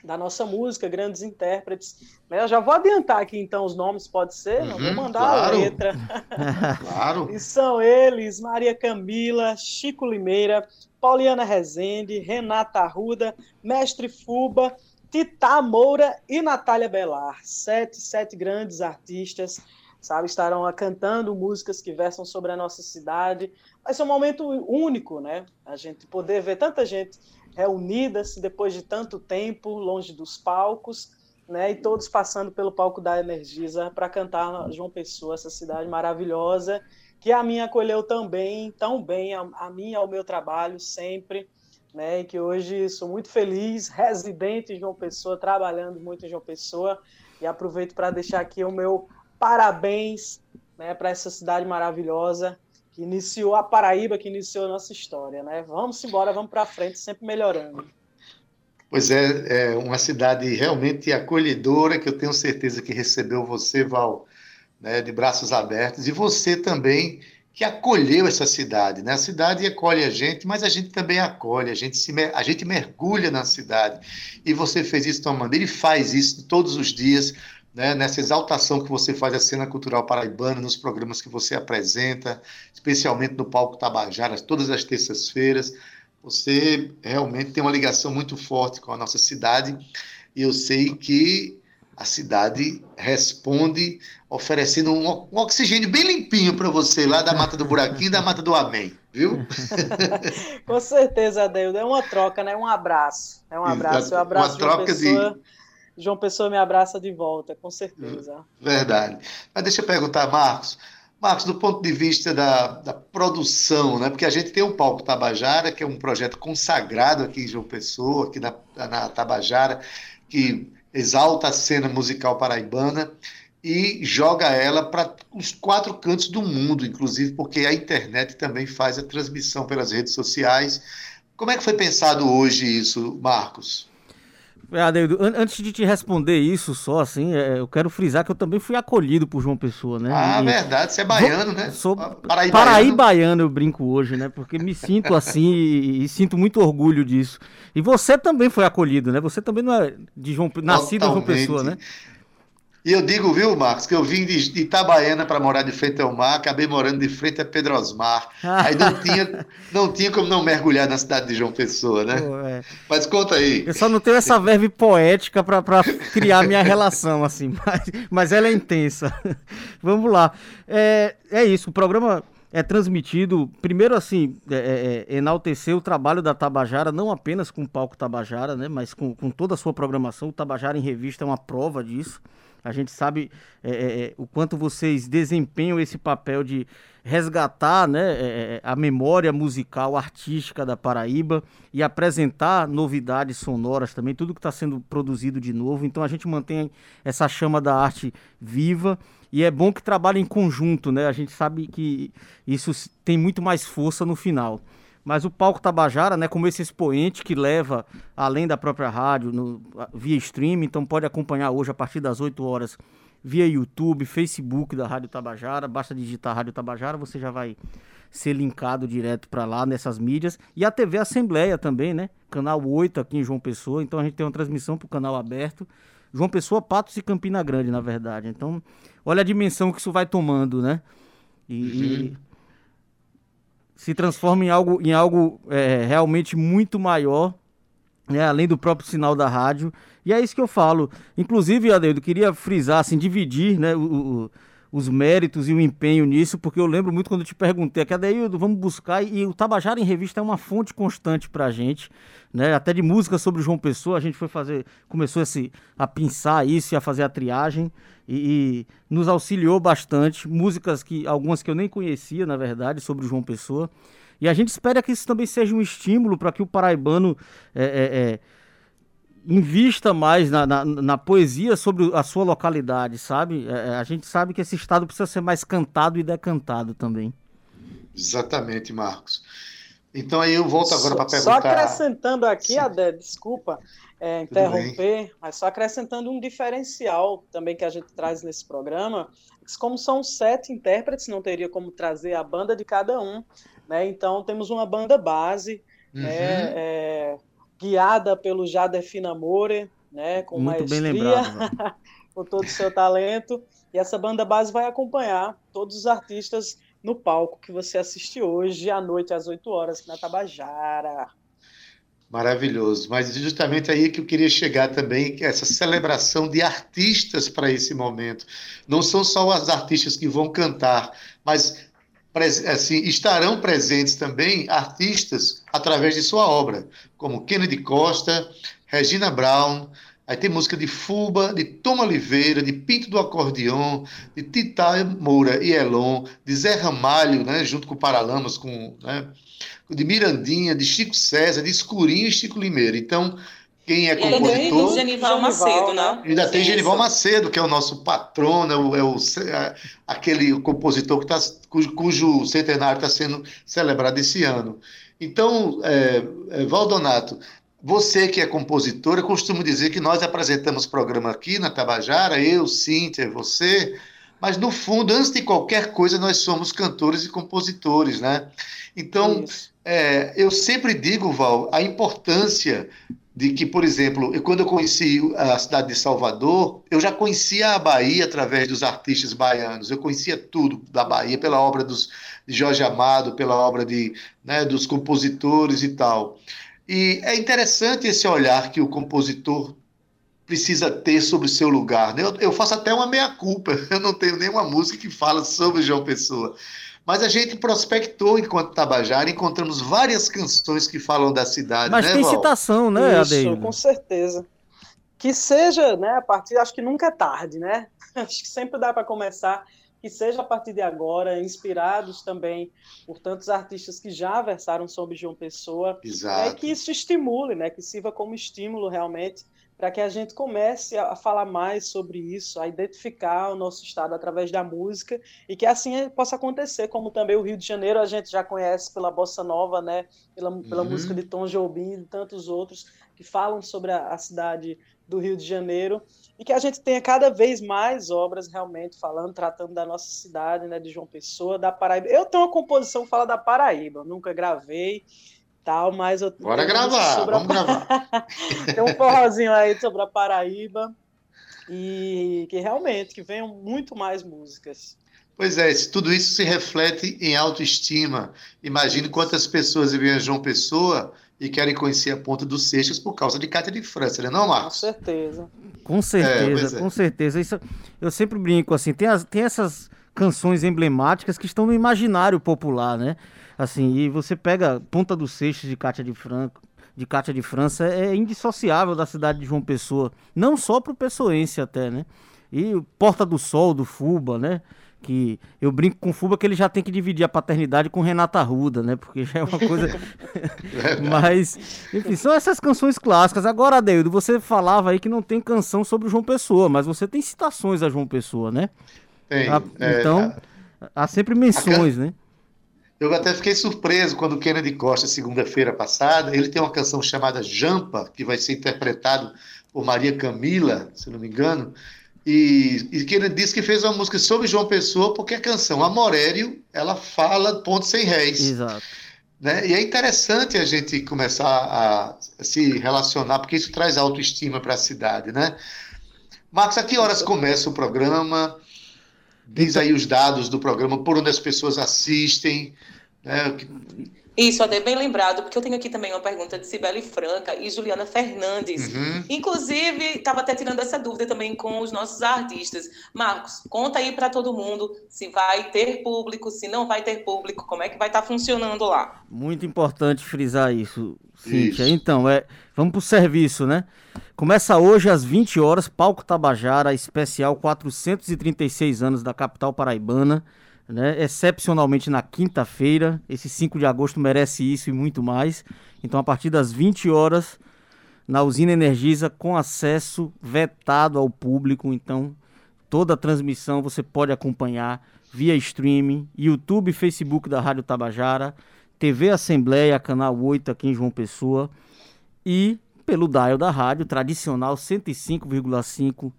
da nossa música, grandes intérpretes. Eu já vou adiantar aqui então os nomes, pode ser? Não vou uhum, mandar claro. a letra. claro. E são eles: Maria Camila, Chico Limeira, Pauliana Rezende, Renata Arruda, Mestre Fuba, Tita Moura e Natália Belar. Sete, sete grandes artistas, sabe, estarão cantando músicas que versam sobre a nossa cidade. Vai ser um momento único, né? A gente poder ver tanta gente reunidas depois de tanto tempo, longe dos palcos, né, e todos passando pelo palco da Energisa para cantar João Pessoa, essa cidade maravilhosa, que a mim acolheu também, tão bem, a, a mim ao meu trabalho sempre, né, e que hoje sou muito feliz, residente em João Pessoa, trabalhando muito em João Pessoa, e aproveito para deixar aqui o meu parabéns né, para essa cidade maravilhosa, que iniciou a Paraíba, que iniciou a nossa história, né? Vamos embora, vamos para frente, sempre melhorando. Pois é, é uma cidade realmente acolhedora, que eu tenho certeza que recebeu você, Val, né, de braços abertos, e você também, que acolheu essa cidade. Né? A cidade acolhe a gente, mas a gente também acolhe, a gente, se, a gente mergulha na cidade. E você fez isso de uma maneira e faz isso todos os dias, né, nessa exaltação que você faz a cena cultural paraibana, nos programas que você apresenta, especialmente no Palco Tabajara, todas as terças-feiras. Você realmente tem uma ligação muito forte com a nossa cidade e eu sei que a cidade responde oferecendo um, um oxigênio bem limpinho para você lá da Mata do Buraquinho e da Mata do Amém, viu? com certeza, Adeildo. É uma troca, né? Um abraço. É um abraço. Eu abraço uma troca pessoa... de João Pessoa me abraça de volta, com certeza. Verdade. Mas deixa eu perguntar, Marcos. Marcos, do ponto de vista da, da produção, né? porque a gente tem o Palco Tabajara, que é um projeto consagrado aqui em João Pessoa, aqui na, na Tabajara, que exalta a cena musical paraibana e joga ela para os quatro cantos do mundo, inclusive porque a internet também faz a transmissão pelas redes sociais. Como é que foi pensado hoje isso, Marcos? Adeildo, antes de te responder isso só, assim, é, eu quero frisar que eu também fui acolhido por João Pessoa, né? Ah, e, verdade, você é baiano, né? Sou paraibaiano. paraibaiano, eu brinco hoje, né? Porque me sinto assim e, e, sinto muito orgulho disso. E você também foi acolhido, né? Você também não é de João, nascido João Pessoa, né? E eu digo, viu, Marcos, que eu vim de, de Itabaiana para morar de frente ao mar, acabei morando de frente a Pedro Osmar. Aí não tinha, não tinha como não mergulhar na cidade de João Pessoa, né? Pô, é. Mas conta aí. Eu só não tenho essa verve poética para criar minha relação, assim, mas, mas ela é intensa. Vamos lá. É, é isso, o programa é transmitido, primeiro assim, é, é, é, enaltecer o trabalho da Tabajara, não apenas com o palco Tabajara, né, mas com, com toda a sua programação. O Tabajara em Revista é uma prova disso. A gente sabe é, é, é, o quanto vocês desempenham esse papel de resgatar né, é, a memória musical, artística da Paraíba e apresentar novidades sonoras também, tudo que está sendo produzido de novo. Então a gente mantém essa chama da arte viva e é bom que trabalhe em conjunto, né? A gente sabe que isso tem muito mais força no final. Mas o palco Tabajara, né, como esse expoente que leva além da própria rádio, no, via streaming, então pode acompanhar hoje a partir das 8 horas via YouTube, Facebook da Rádio Tabajara, basta digitar Rádio Tabajara, você já vai ser linkado direto para lá nessas mídias. E a TV Assembleia também, né? Canal 8 aqui em João Pessoa, então a gente tem uma transmissão para o canal aberto. João Pessoa, Patos e Campina Grande, na verdade. Então, olha a dimensão que isso vai tomando, né? E, uhum. e se transforma em algo, em algo é, realmente muito maior, né, além do próprio sinal da rádio. E é isso que eu falo. Inclusive, Adeildo, queria frisar, assim, dividir né, o, o, os méritos e o empenho nisso, porque eu lembro muito quando eu te perguntei, que Adeildo, vamos buscar, e o Tabajara em Revista é uma fonte constante para a gente, né, até de música sobre João Pessoa, a gente foi fazer, começou a, se, a pensar isso e a fazer a triagem, e, e, nos auxiliou bastante. Músicas que algumas que eu nem conhecia, na verdade, sobre João Pessoa. E a gente espera que isso também seja um estímulo para que o paraibano é, é, é, invista mais na, na, na, poesia sobre a sua localidade, sabe? É, é, a gente sabe que esse estado precisa ser mais cantado e decantado também. Exatamente, Marcos. Então aí eu volto agora para perguntar. Só acrescentando aqui, Adé, desculpa é, interromper, mas só acrescentando um diferencial também que a gente traz nesse programa, como são sete intérpretes, não teria como trazer a banda de cada um, né? Então temos uma banda base, né, uhum. né, é, guiada pelo Jader Finamore, né, com Muito maestria, bem lembrado, com todo o seu talento, e essa banda base vai acompanhar todos os artistas no palco que você assiste hoje à noite às 8 horas na Tabajara. Maravilhoso. Mas justamente aí que eu queria chegar também, que essa celebração de artistas para esse momento. Não são só os artistas que vão cantar, mas assim, estarão presentes também artistas através de sua obra, como Kennedy Costa, Regina Brown, Aí tem música de Fuba, de Tom Oliveira, de Pinto do Acordeão, de Tita Moura e Elon, de Zé Ramalho, né, junto com o Paralamas, com, né, de Mirandinha, de Chico César, de Escurinho e Chico Limeira. Então, quem é compositor... E ainda tem Genival Macedo, né? Ainda tem Genival Macedo, que é o nosso patrono, é o, é o é aquele compositor que tá, cujo, cujo centenário está sendo celebrado esse ano. Então, é, é, Valdonato, você que é compositor, eu costumo dizer que nós apresentamos programa aqui na Tabajara, eu, Cíntia, você, mas no fundo, antes de qualquer coisa, nós somos cantores e compositores, né? Então, é, eu sempre digo, Val, a importância de que, por exemplo, quando eu conheci a cidade de Salvador, eu já conhecia a Bahia através dos artistas baianos, eu conhecia tudo da Bahia pela obra dos, de Jorge Amado, pela obra de, né, dos compositores e tal. E é interessante esse olhar que o compositor precisa ter sobre o seu lugar. Né? Eu, eu faço até uma meia-culpa, eu não tenho nenhuma música que fala sobre João Pessoa. Mas a gente prospectou enquanto Tabajara, encontramos várias canções que falam da cidade. Mas né, tem Val? citação, né, Isso, Adeildo? com certeza. Que seja, né, a partir, acho que nunca é tarde, né? Acho que sempre dá para começar que seja a partir de agora, inspirados também por tantos artistas que já versaram sobre João Pessoa, Exato. É, que isso estimule, né, que sirva como estímulo realmente para que a gente comece a falar mais sobre isso, a identificar o nosso estado através da música e que assim possa acontecer, como também o Rio de Janeiro a gente já conhece pela bossa nova, né, pela, pela uhum. música de Tom Jobim e tantos outros que falam sobre a, a cidade do Rio de Janeiro e que a gente tenha cada vez mais obras realmente falando, tratando da nossa cidade, né, de João Pessoa, da Paraíba. Eu tenho uma composição que fala da Paraíba, nunca gravei, tal, mas eu Bora gravar, vamos a... gravar. Tem um forrozinho aí sobre a Paraíba e que realmente que venham muito mais músicas. Pois é, tudo isso se reflete em autoestima. Imagine quantas pessoas vivem em João Pessoa e querem conhecer a Ponta dos Seixas por causa de Cátia de França, né, não, Marcos? Com certeza. Com certeza, é, com é. certeza. Isso, eu sempre brinco assim, tem, as, tem essas canções emblemáticas que estão no imaginário popular, né? Assim, e você pega Ponta dos Seixas de Cátia de Franco, de Cátia de França é indissociável da cidade de João Pessoa, não só para o pessoense até, né? E Porta do Sol do Fuba, né? que eu brinco com o Fuba que ele já tem que dividir a paternidade com Renata Arruda, né? Porque já é uma coisa. Mas, enfim, são essas canções clássicas. Agora, Adeildo, você falava aí que não tem canção sobre João Pessoa, mas você tem citações a João Pessoa, né? Tem. A, é, então, a... há sempre menções, can... né? Eu até fiquei surpreso quando o Kennedy Costa, segunda-feira passada, ele tem uma canção chamada Jampa, que vai ser interpretado por Maria Camila, se não me engano, e, e que ele disse que fez uma música sobre João Pessoa, porque a canção Amorério, ela fala ponto sem réis. Exato. Né? E é interessante a gente começar a, se relacionar, porque isso traz autoestima para a cidade, né? Marcos, a que horas começa o programa? Diz aí os dados do programa, por onde as pessoas assistem. Né? Isso, até bem lembrado, porque eu tenho aqui também uma pergunta de Cibele Franca e Juliana Fernandes. Uhum. Inclusive, estava até tirando essa dúvida também com os nossos artistas. Marcos, conta aí para todo mundo se vai ter público, se não vai ter público, como é que vai estar tá funcionando lá. Muito importante frisar isso, Cíntia. Isso. Então, é, vamos para o serviço, né? Começa hoje às 20 horas, Palco Tabajara, especial 436 anos da capital paraibana. né? excepcionalmente na quinta-feira. Esse 5 de agosto merece isso e muito mais. Então, a partir das 20 horas, na usina Energisa, com acesso vetado ao público. Então, toda a transmissão você pode acompanhar via streaming, YouTube e Facebook da Rádio Tabajara, TV Assembleia, canal 8 aqui em João Pessoa e pelo dial da rádio tradicional 105,5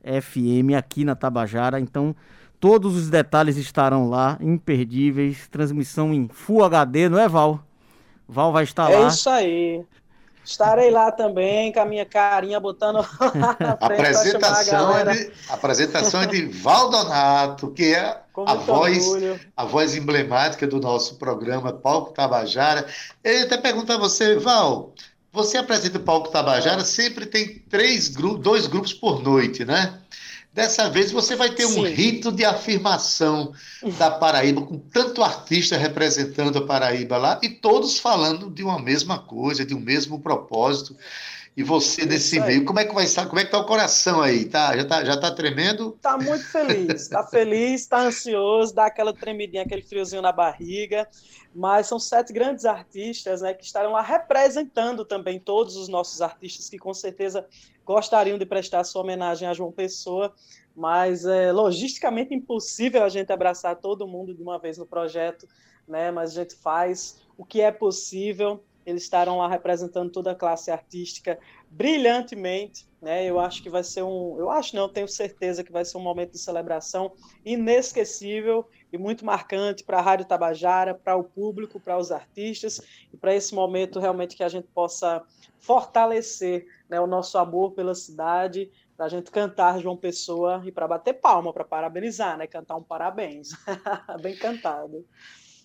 FM aqui na Tabajara. Então, todos os detalhes estarão lá, imperdíveis, transmissão em Full HD, não é Val? Val vai estar é lá. É isso aí. Estarei lá também com a minha carinha botando na apresentação é de, apresentação é de Valdonato, que é a voz, a voz emblemática do nosso programa Palco Tabajara. Eu até perguntar a você, Val, você apresenta o Palco Tabajara, sempre tem três grupos, dois grupos por noite, né? Dessa vez você vai ter Sim. um rito de afirmação da Paraíba, com tanto artista representando a Paraíba lá, e todos falando de uma mesma coisa, de um mesmo propósito. E você nesse meio, como é que vai estar? Como é que tá o coração aí? Tá, já tá, já tá tremendo? Tá muito feliz, tá feliz, tá ansioso, dá aquela tremidinha, aquele friozinho na barriga. Mas são sete grandes artistas, né, que estarão lá representando também todos os nossos artistas que com certeza gostariam de prestar sua homenagem a João Pessoa, mas é logisticamente impossível a gente abraçar todo mundo de uma vez no projeto, né? Mas a gente faz o que é possível. Eles estarão lá representando toda a classe artística brilhantemente, né? Eu acho que vai ser um, eu acho não, tenho certeza que vai ser um momento de celebração inesquecível e muito marcante para a Rádio Tabajara, para o público, para os artistas e para esse momento realmente que a gente possa fortalecer né, o nosso amor pela cidade, para a gente cantar João Pessoa e para bater palma, para parabenizar, né? Cantar um parabéns. Bem cantado.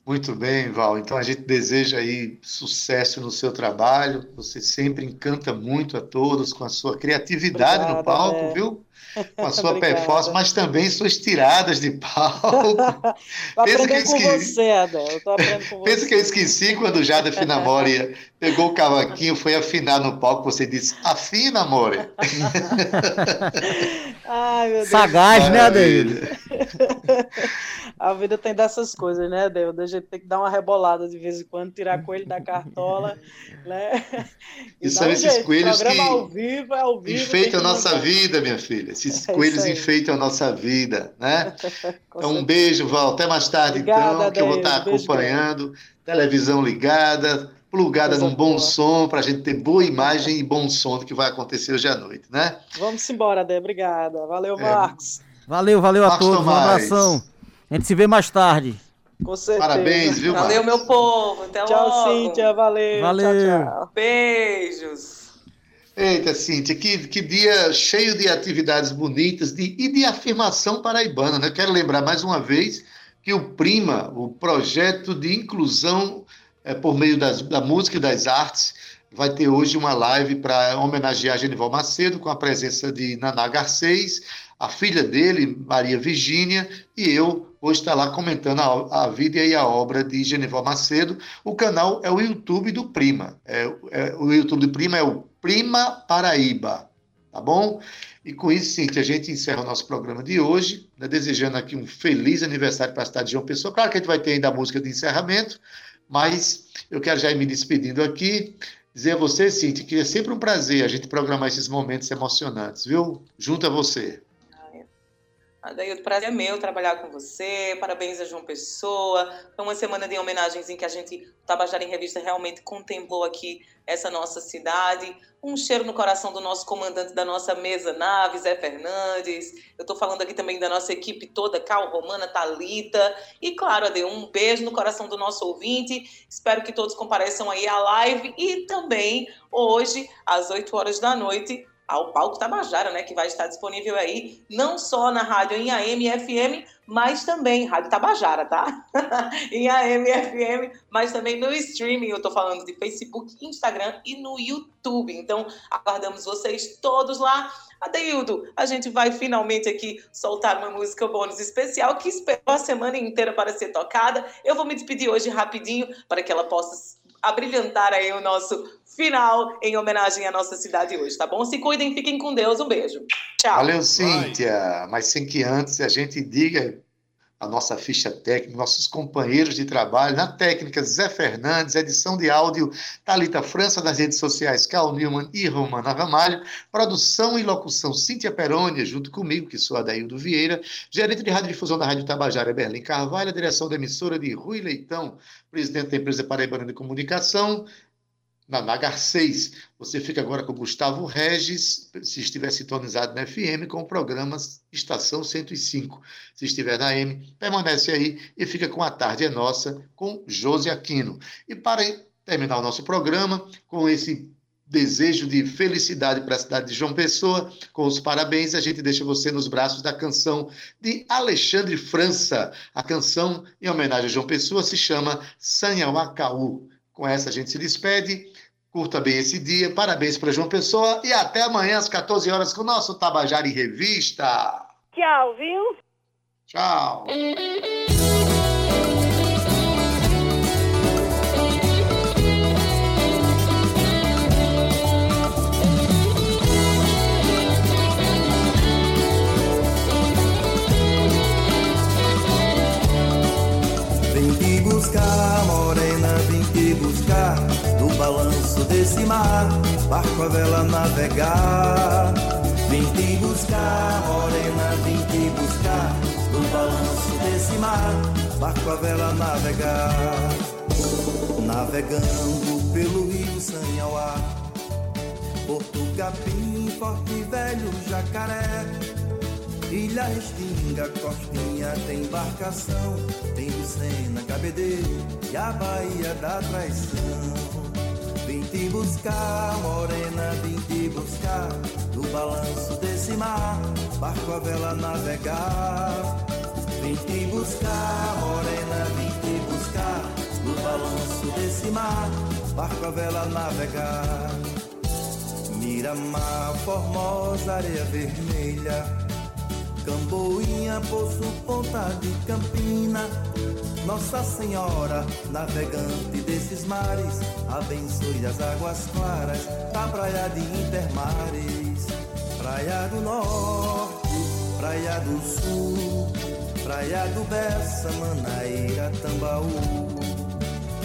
Muito bem, Val. Então a gente deseja aí sucesso no seu trabalho. Você sempre encanta muito a todos com a sua criatividade Obrigada, no palco, né? viu? com a sua performance, mas também suas tiradas de palco. Pensa que eu esqueci. com você, Adel. Eu tô aprendendo com Pensa você. que eu esqueci quando o Jada Finamore pegou o cavaquinho, foi afinar no palco, você disse, afina, amore. Ai, meu Deus. Sagaz, né, Adeildo? A vida tem dessas coisas, né, Adeildo? A gente tem que dar uma rebolada de vez em quando, tirar coelho da cartola, né? E, e são um esses jeito. coelhos que ao vivo, é ao vivo, enfeitam a nossa vida, minha filha. Esses é coelhos enfeitam a nossa vida, né? então, um beijo, Val. Até mais tarde, Obrigada, então, que eu vou estar acompanhando. Televisão ligada, plugada num bom boa. som, para a gente ter boa imagem e bom som do que vai acontecer hoje à noite, né? Vamos embora, Dé. Obrigada. Valeu, é. Marcos. É. Valeu, valeu Marcos a todos. Tomás. Um abração. A gente se vê mais tarde. Com certeza. Parabéns, viu, Valeu, Marcos? meu povo. Até tchau, logo. Cíntia. Valeu. Valeu. Tchau, tchau. Beijos. Eita, Cíntia, que, que dia cheio de atividades bonitas de, e de afirmação paraibana. Né? Quero lembrar mais uma vez que o PRIMA, o projeto de inclusão é, por meio das, da música e das artes, vai ter hoje uma live para homenagear Genival Macedo, com a presença de Naná Garcês, a filha dele, Maria Virgínia, e eu vou estar lá comentando a, a, vida e a obra de Genival Macedo. O canal é o YouTube do Prima. É, é, o YouTube do Prima é o Prima Paraíba, tá bom? E com isso, que a gente encerra o nosso programa de hoje, né, desejando aqui um feliz aniversário para a cidade de João Pessoa. Claro que a gente vai ter ainda a música de encerramento, mas eu quero já ir me despedindo aqui, dizer a você, Cintia, que é sempre um prazer a gente programar esses momentos emocionantes, viu? Junto a você. Daí o prazer é meu trabalhar com você. Parabéns a João Pessoa. Foi uma semana de homenagens em que a gente, Tabajara em Revista, realmente contemplou aqui essa nossa cidade. Um cheiro no coração do nosso comandante da nossa mesa nave, Zé Fernandes. Eu estou falando aqui também da nossa equipe toda, Cal, Romana, Talita. E claro, Ade, um beijo no coração do nosso ouvinte. Espero que todos compareçam aí à live e também hoje, às 8 horas da noite, ao Palco Tabajara, né, que vai estar disponível aí, não só na rádio em AM e FM, mas também, Rádio Tabajara, tá? em AM e FM, mas também no streaming, eu tô falando de Facebook, Instagram e no YouTube. Então, aguardamos vocês todos lá. Adeildo, a gente vai finalmente aqui soltar uma música bônus especial que esperou a semana inteira para ser tocada. Eu vou me despedir hoje rapidinho para que ela possa abrilhantar aí o nosso final em homenagem à nossa cidade hoje, tá bom? Se cuidem, fiquem com Deus. Um beijo. Tchau. Valeu, Cíntia. Mas sem que antes a gente diga a nossa ficha técnica, nossos companheiros de trabalho, na técnica Zé Fernandes, edição de áudio Talita França, nas redes sociais Carl Newman e Romana Ramalho, produção e locução Cíntia Perônia, junto comigo, que sou Adaildo Vieira, gerente de radiodifusão da Rádio Tabajara, Berlim Carvalho, direção da emissora de Rui Leitão, presidente da empresa Paraibana de Comunicação, na Nagar 6. Você fica agora com Gustavo Regis, se estiver sintonizado na FM, com o programa Estação 105. Se estiver na M, permanece aí e fica com A Tarde é Nossa, com Josi Aquino. E para terminar o nosso programa, com esse desejo de felicidade para a cidade de João Pessoa, com os parabéns, a gente deixa você nos braços da canção de Alexandre França. A canção, em homenagem a João Pessoa, se chama Sanhauacaú. Com essa a gente se despede. Curta bem esse dia. Parabéns para João Pessoa e até amanhã às 14 horas com o nosso Tabajara em Revista. Tchau, viu? Tchau. Vem te buscar, buscar No balanço desse mar, barco a vela navegar. Vem te buscar, morena, vem te buscar No balanço desse mar, barco a vela navegar. Navegando pelo rio Sanhauá Porto Capim, Forte Velho, Jacaré Ilha Restinga, Costinha tem embarcação, tem Lucena, Cabedeiro e a Baía da Traição. Vim te buscar, morena, vim te buscar, no balanço desse mar, barco a vela navegar. Vim te buscar, morena, vim te buscar, no balanço desse mar, barco a vela navegar. Miramar, Formosa, areia vermelha. Camboinha, Poço, Ponta de Campina. Nossa Senhora, navegante desses mares Abençoe as águas claras da praia de Intermares. Praia do Norte, Praia do Sul Praia do Bessa, Manaíra, Tambaú.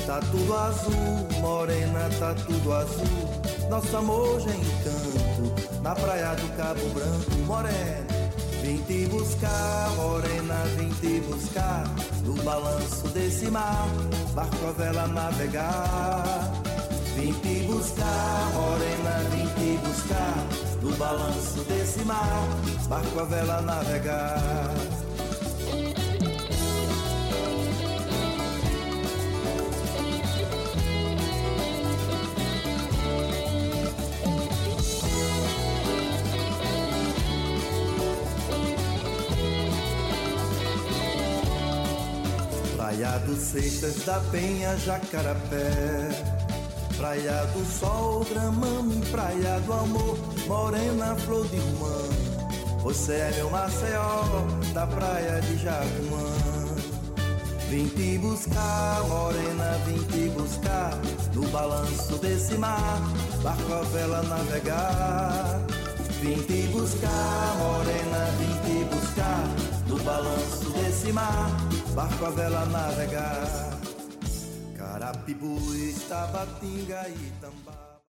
Tá tudo azul, morena, tá tudo azul. Nosso amor já encanto Na praia do Cabo Branco, morena Vim te buscar, morena, vim te buscar No balanço desse mar, barco a vela navegar. Vim te buscar, morena, vim te buscar No balanço desse mar, barco a vela navegar Praia do Seixas da Penha, Jacarapé. Praia do Sol, Gramame, Praia do Amor Morena, Flor de Rumã Você é meu Maceió, da Praia de Jacumã Vim te buscar, morena, vim te buscar No balanço desse mar, barco a vela navegar. Vim te buscar, morena, vim te buscar No balanço desse mar, barco a vela navegar. Carapibu, Tabatinga e Tambá